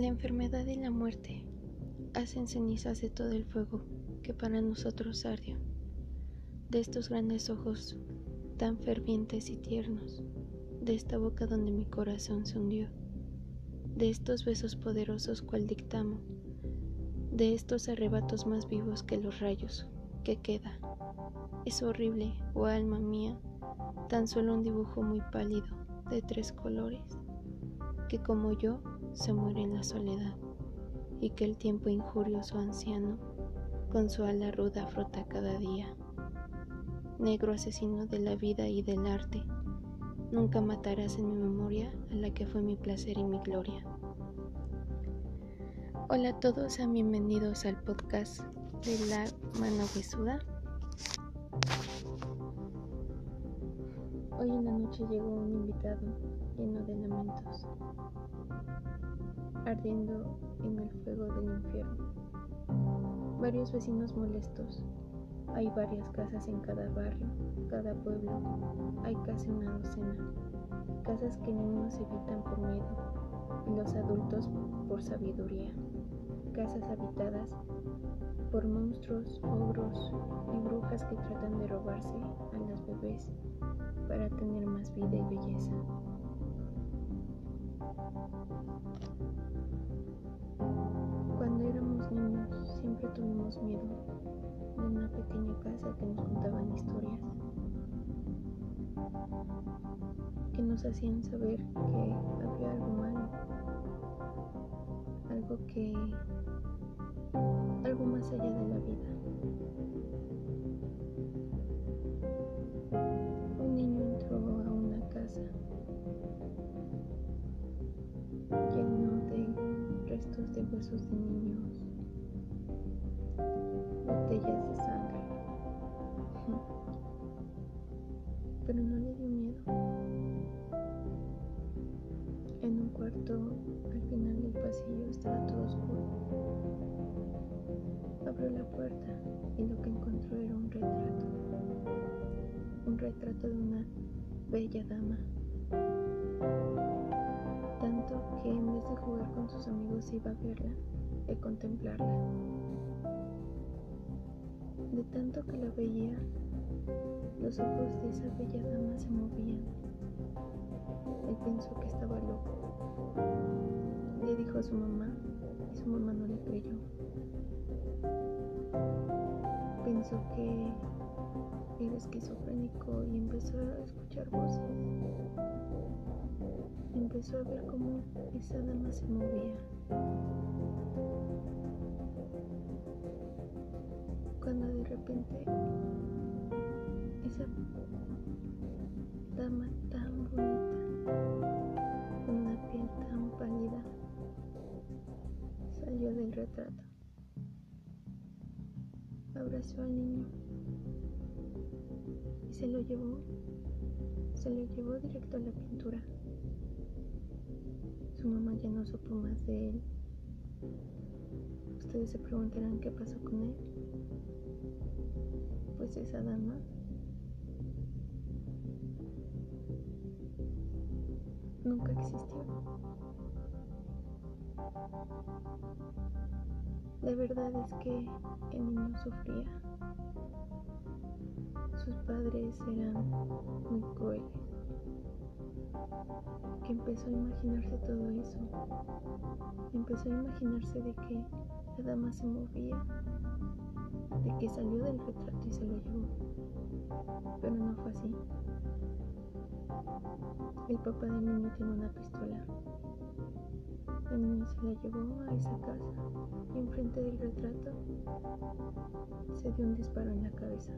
La enfermedad y la muerte hacen cenizas de todo el fuego que para nosotros ardió, de estos grandes ojos tan fervientes y tiernos, de esta boca donde mi corazón se hundió, de estos besos poderosos cual dictamo, de estos arrebatos más vivos que los rayos, que queda. Es horrible, oh alma mía, tan solo un dibujo muy pálido de tres colores, que como yo se muere en la soledad y que el tiempo injurioso anciano con su ala ruda frota cada día. Negro asesino de la vida y del arte, nunca matarás en mi memoria a la que fue mi placer y mi gloria. Hola a todos, sean bienvenidos al podcast de la mano besuda. Hoy en la noche llegó un invitado lleno de lamentos ardiendo en el fuego del infierno. Varios vecinos molestos. Hay varias casas en cada barrio, cada pueblo. Hay casi una docena. Casas que niños evitan por miedo y los adultos por sabiduría. Casas habitadas por monstruos, ogros de robarse a las bebés para tener más vida y belleza. Cuando éramos niños siempre tuvimos miedo de una pequeña casa que nos contaban historias, que nos hacían saber que había algo malo, algo que, algo más allá de la vida. Huesos de niños, botellas de sangre. Pero no le dio miedo. En un cuarto, al final del pasillo, estaba todo oscuro. Abrió la puerta y lo que encontró era un retrato. Un retrato de una bella dama tanto que en vez de jugar con sus amigos iba a verla y contemplarla. De tanto que la veía, los ojos de esa bella dama se movían. Él pensó que estaba loco. Le dijo a su mamá y su mamá no le creyó. Pensó que era esquizofrénico y empezó a escuchar voces empezó a ver cómo esa dama se movía. Cuando de repente esa dama tan bonita, con una piel tan pálida, salió del retrato. Abrazó al niño y se lo llevó, se lo llevó directo a la pintura. Su mamá ya no supo más de él. Ustedes se preguntarán qué pasó con él. Pues esa dama nunca existió. La verdad es que el niño sufría. Sus padres eran muy crueles empezó a imaginarse todo eso. Empezó a imaginarse de que la dama se movía, de que salió del retrato y se lo llevó. Pero no fue así. El papá del niño tiene una pistola. El niño se la llevó a esa casa y enfrente del retrato se dio un disparo en la cabeza.